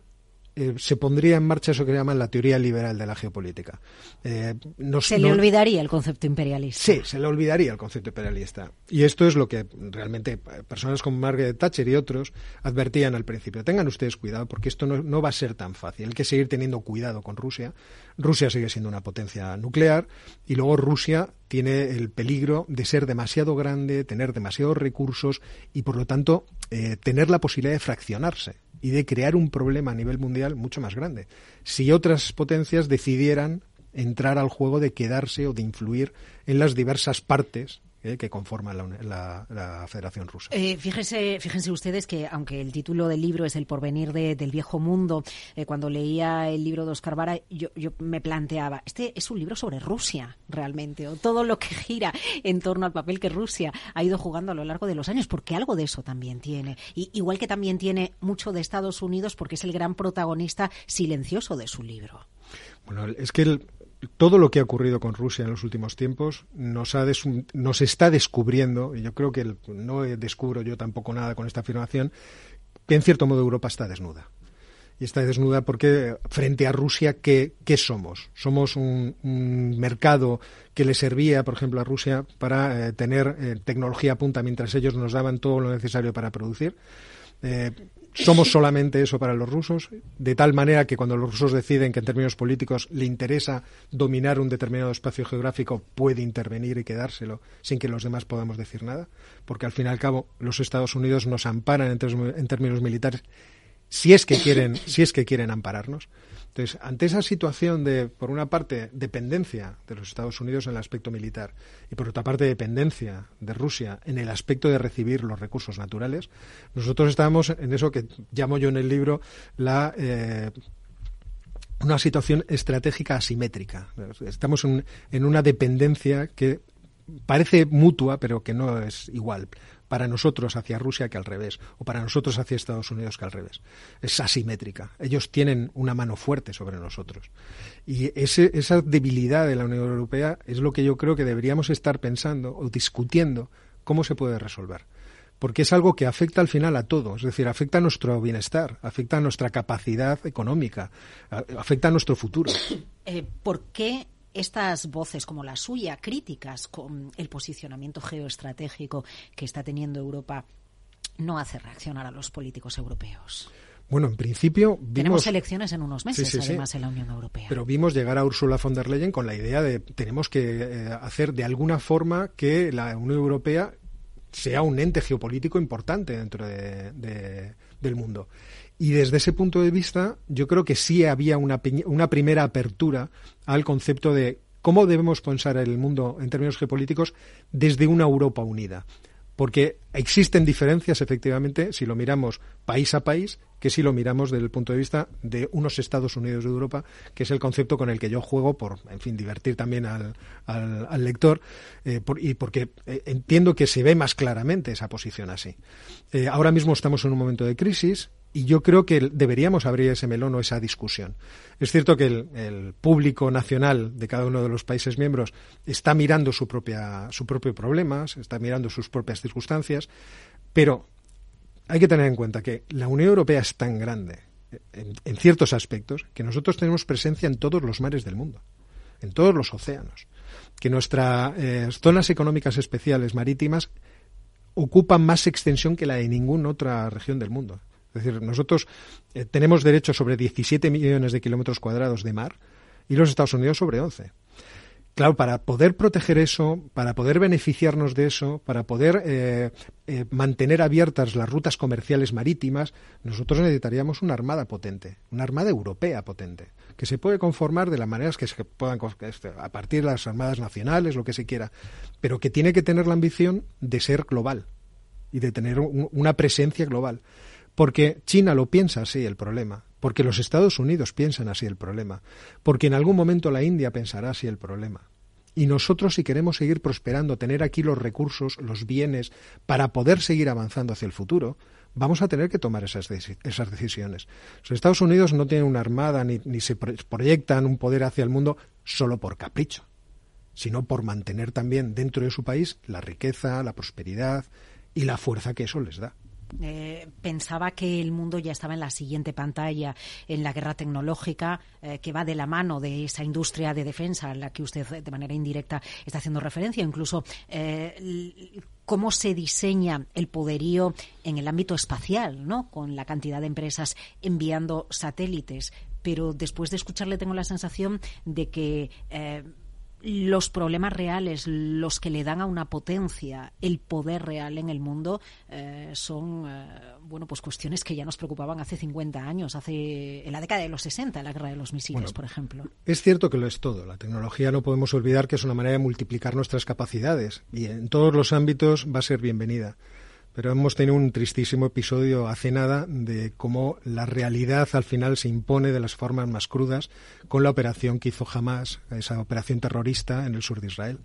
eh, se pondría en marcha eso que llaman la teoría liberal de la geopolítica. Eh, se le olvidaría el concepto imperialista. Sí, se le olvidaría el concepto imperialista. Y esto es lo que realmente personas como Margaret Thatcher y otros advertían al principio. Tengan ustedes cuidado porque esto no, no va a ser tan fácil. Hay que seguir teniendo cuidado con Rusia. Rusia sigue siendo una potencia nuclear y luego Rusia tiene el peligro de ser demasiado grande, tener demasiados recursos y por lo tanto eh, tener la posibilidad de fraccionarse y de crear un problema a nivel mundial mucho más grande. Si otras potencias decidieran entrar al juego de quedarse o de influir en las diversas partes eh, que conforman la, Federación Rusa. Eh, fíjense, fíjense ustedes que, aunque el título del libro es El porvenir del viejo mundo, eh, cuando leía el libro de Oscar Vara, yo, yo, me planteaba, este es un libro sobre Rusia, realmente, o todo lo que gira en torno al papel que Rusia ha ido jugando a lo largo de los años, porque algo de eso también tiene. Y, igual que también tiene mucho de Estados Unidos, porque es el gran protagonista silencioso de su libro. Bueno, es que el, todo lo que ha ocurrido con Rusia en los últimos tiempos nos, está descubriendo, y yo creo que no descubro yo tampoco nada con esta afirmación, que en cierto modo Europa está desnuda. Y está desnuda porque frente a Rusia, ¿qué, somos? Somos un, mercado que le servía, por ejemplo, a Rusia para eh, tener eh, tecnología punta mientras ellos nos daban todo lo necesario para producir. Eh, somos solamente eso para los rusos, de tal manera que cuando los rusos deciden que en términos políticos le interesa dominar un determinado espacio geográfico, puede intervenir y quedárselo sin que los demás podamos decir nada, porque al fin y al cabo los Estados Unidos nos amparan en, términos militares si es que quieren, si es que quieren ampararnos. Entonces, ante esa situación de, por una parte, dependencia de los Estados Unidos en el aspecto militar y por otra parte, dependencia de Rusia en el aspecto de recibir los recursos naturales, nosotros estábamos en eso que llamo yo en el libro la eh, una situación estratégica asimétrica. Estamos en una dependencia que parece mutua, pero que no es igual para nosotros hacia Rusia que al revés, o para nosotros hacia Estados Unidos que al revés. Es asimétrica. Ellos tienen una mano fuerte sobre nosotros. Y esa debilidad de la Unión Europea es lo que yo creo que deberíamos estar pensando o discutiendo cómo se puede resolver. Porque es algo que afecta al final a todo, es decir, afecta a nuestro bienestar, afecta a nuestra capacidad económica, afecta a nuestro futuro. Eh, ¿Por qué estas voces como la suya, críticas con el posicionamiento geoestratégico que está teniendo Europa, no hace reaccionar a los políticos europeos? Bueno, en principio vimos... Tenemos elecciones en unos meses, además, en la Unión Europea. Pero vimos llegar a Ursula von der Leyen con la idea de tenemos que eh, hacer de alguna forma que la Unión Europea sea un ente geopolítico importante dentro del mundo. Y desde ese punto de vista, yo creo que sí había una, una primera apertura al concepto de cómo debemos pensar el mundo en términos geopolíticos desde una Europa unida. Porque existen diferencias, efectivamente, si lo miramos país a país, que si lo miramos desde el punto de vista de unos Estados Unidos de Europa, que es el concepto con el que yo juego por, en fin, divertir también al, al, lector eh, y porque eh, entiendo que se ve más claramente esa posición así. Eh, ahora mismo estamos en un momento de crisis, y yo creo que deberíamos abrir ese melón o esa discusión. Es cierto que el, público nacional de cada uno de los países miembros está mirando su, propia, su propio problema, está mirando sus propias circunstancias, pero hay que tener en cuenta que la Unión Europea es tan grande en, ciertos aspectos que nosotros tenemos presencia en todos los mares del mundo, en todos los océanos, que nuestras eh, zonas económicas especiales marítimas ocupan más extensión que la de ninguna otra región del mundo. Es decir, nosotros eh, tenemos derecho sobre 17 millones de kilómetros cuadrados de mar y los Estados Unidos sobre 11. Claro, para poder proteger eso, para poder beneficiarnos de eso, para poder eh, eh, mantener abiertas las rutas comerciales marítimas, nosotros necesitaríamos una armada potente, una armada europea potente, que se puede conformar de las maneras que se puedan, este, a partir de las armadas nacionales, lo que se quiera, pero que tiene que tener la ambición de ser global y de tener una presencia global. Porque China lo piensa así el problema, porque los Estados Unidos piensan así el problema, porque en algún momento la India pensará así el problema. Y nosotros, si queremos seguir prosperando, tener aquí los recursos, los bienes, para poder seguir avanzando hacia el futuro, vamos a tener que tomar esas, decisiones. Los Estados Unidos no tienen una armada ni, ni se proyectan un poder hacia el mundo solo por capricho, sino por mantener también dentro de su país la riqueza, la prosperidad y la fuerza que eso les da. Eh, pensaba que el mundo ya estaba en la siguiente pantalla, en la guerra tecnológica, eh, que va de la mano de esa industria de defensa a la que usted de manera indirecta está haciendo referencia, incluso eh, cómo se diseña el poderío en el ámbito espacial, ¿no? Con la cantidad de empresas enviando satélites. Pero después de escucharle tengo la sensación de que los problemas reales, los que le dan a una potencia el poder real en el mundo, eh, son eh, bueno pues cuestiones que ya nos preocupaban hace 50 años, hace en la década de los 60, la guerra de los misiles, por ejemplo. Es cierto que lo es todo. La tecnología no podemos olvidar que es una manera de multiplicar nuestras capacidades y en todos los ámbitos va a ser bienvenida pero hemos tenido un tristísimo episodio hace nada de cómo la realidad al final se impone de las formas más crudas con la operación que hizo Hamas, esa operación terrorista en el sur de Israel.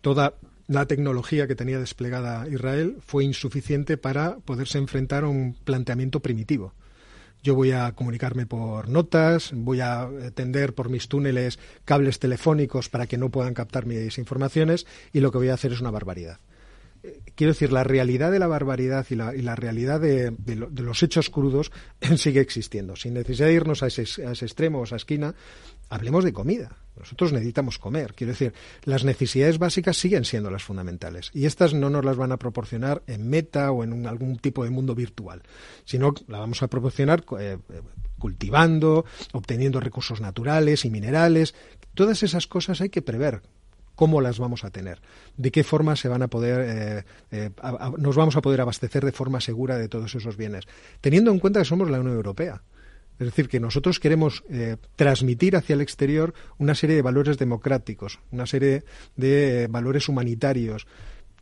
Toda la tecnología que tenía desplegada Israel fue insuficiente para poderse enfrentar a un planteamiento primitivo. Yo voy a comunicarme por notas, voy a tender por mis túneles cables telefónicos para que no puedan captar mis informaciones y lo que voy a hacer es una barbaridad quiero decir, la realidad de la barbaridad y la, y la realidad de, los hechos crudos sigue existiendo. Sin necesidad de irnos a ese, a ese extremo o esa esquina, hablemos de comida. Nosotros necesitamos comer. Quiero decir, las necesidades básicas siguen siendo las fundamentales. Y estas no nos las van a proporcionar en meta o en algún tipo de mundo virtual, sino la vamos a proporcionar eh, cultivando, obteniendo recursos naturales y minerales. Todas esas cosas hay que prever cómo las vamos a tener, de qué forma se van a poder, eh, eh, nos vamos a poder abastecer de forma segura de todos esos bienes, teniendo en cuenta que somos la Unión Europea. Es decir, que nosotros queremos eh, transmitir hacia el exterior una serie de valores democráticos, una serie de valores humanitarios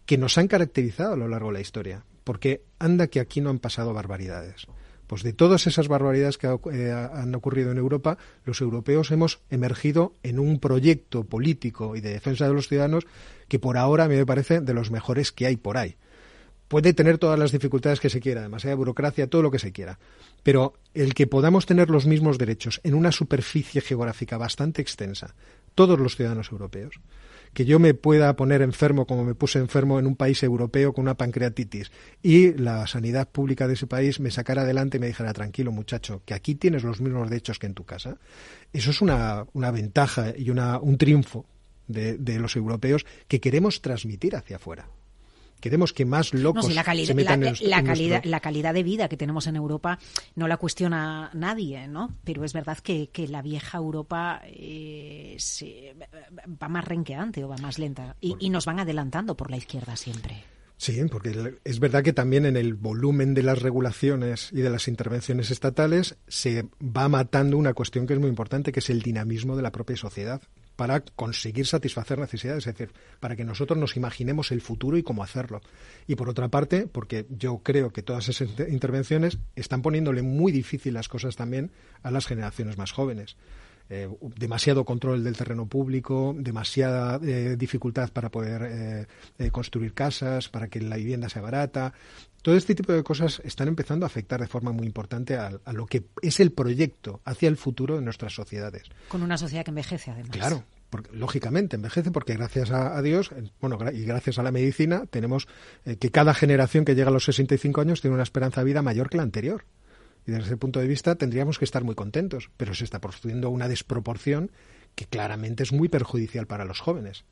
que nos han caracterizado a lo largo de la historia, porque anda que aquí no han pasado barbaridades. Pues de todas esas barbaridades que eh, han ocurrido en Europa, los europeos hemos emergido en un proyecto político y de defensa de los ciudadanos que por ahora me parece de los mejores que hay por ahí. Puede tener todas las dificultades que se quiera, demasiada burocracia, todo lo que se quiera. Pero el que podamos tener los mismos derechos en una superficie geográfica bastante extensa, todos los ciudadanos europeos, que yo me pueda poner enfermo como me puse enfermo en un país europeo con una pancreatitis y la sanidad pública de ese país me sacara adelante y me dijera, tranquilo muchacho, que aquí tienes los mismos derechos que en tu casa, eso es una, una ventaja y una, un triunfo de, de los europeos que queremos transmitir hacia afuera. Queremos que más locos la calidad, se metan la, en, la, calidad, la calidad de vida que tenemos en Europa no la cuestiona nadie, ¿no? Pero es verdad que, que la vieja Europa eh, se, va más renqueante o va más lenta y, y nos van adelantando por la izquierda siempre. Sí, porque es verdad que también en el volumen de las regulaciones y de las intervenciones estatales se va matando una cuestión que es muy importante, que es el dinamismo de la propia sociedad para conseguir satisfacer necesidades, es decir, para que nosotros nos imaginemos el futuro y cómo hacerlo. Y por otra parte, porque yo creo que todas esas intervenciones están poniéndole muy difícil las cosas también a las generaciones más jóvenes. Eh, demasiado control del terreno público, demasiada eh, dificultad para poder eh, construir casas, para que la vivienda sea barata. Todo este tipo de cosas están empezando a afectar de forma muy importante a, a, lo que es el proyecto hacia el futuro de nuestras sociedades. Con una sociedad que envejece, además. Claro. Porque, lógicamente envejece porque gracias a, a, Dios, bueno, y gracias a la medicina, tenemos eh, que cada generación que llega a los 65 años tiene una esperanza de vida mayor que la anterior. Y desde ese punto de vista tendríamos que estar muy contentos, pero se está produciendo una desproporción que claramente es muy perjudicial para los jóvenes.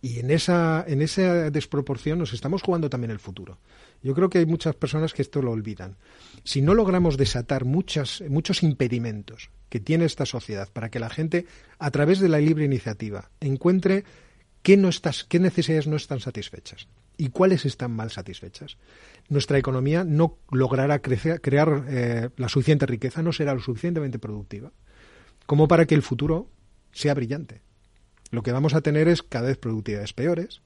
Y en esa, en esa desproporción nos estamos jugando también el futuro. Yo creo que hay muchas personas que esto lo olvidan. Si no logramos desatar muchas, muchos impedimentos que tiene esta sociedad para que la gente, a través de la libre iniciativa, encuentre qué, no estás, qué necesidades no están satisfechas y cuáles están mal satisfechas, nuestra economía no logrará crecer, crear eh, la suficiente riqueza, no será lo suficientemente productiva como para que el futuro sea brillante. Lo que vamos a tener es cada vez productividades peores,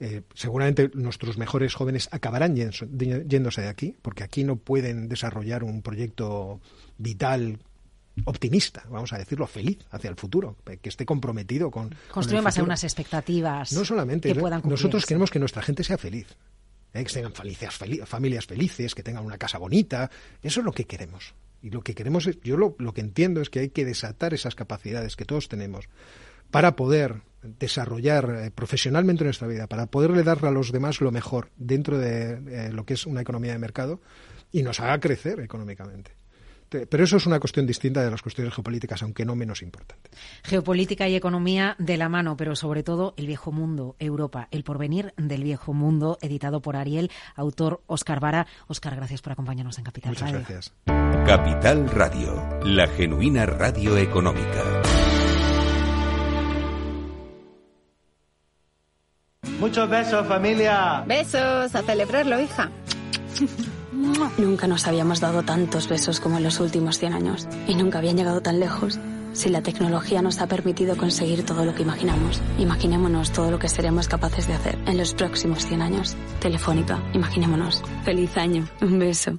eh, seguramente nuestros mejores jóvenes acabarán yéndose de aquí, porque aquí no pueden desarrollar un proyecto vital optimista, vamos a decirlo, feliz hacia el futuro, que esté comprometido con. Construyen base a unas expectativas. No solamente, nosotros queremos que nuestra gente sea feliz. ¿eh? que tengan familias felices, que tengan una casa bonita. Eso es lo que queremos. Y lo que queremos, yo lo, lo que entiendo es que hay que desatar esas capacidades que todos tenemos para poder desarrollar eh, profesionalmente nuestra vida, para poderle dar a los demás lo mejor dentro de eh, lo que es una economía de mercado y nos haga crecer económicamente. Pero eso es una cuestión distinta de las cuestiones geopolíticas, aunque no menos importante. Geopolítica y economía de la mano, pero sobre todo el viejo mundo, Europa, el porvenir del viejo mundo, editado por Ariel, autor Oscar Vara. Oscar, gracias por acompañarnos en Capital Muchas gracias. Capital Radio, la genuina radio económica. Muchos besos, familia. Besos, a celebrarlo, hija. Nunca nos habíamos dado tantos besos como en los últimos 100 años. Y nunca habían llegado tan lejos. Si la tecnología nos ha permitido conseguir todo lo que imaginamos, imaginémonos todo lo que seremos capaces de hacer en los próximos 100 años. Telefónica, imaginémonos. Feliz año. Un beso.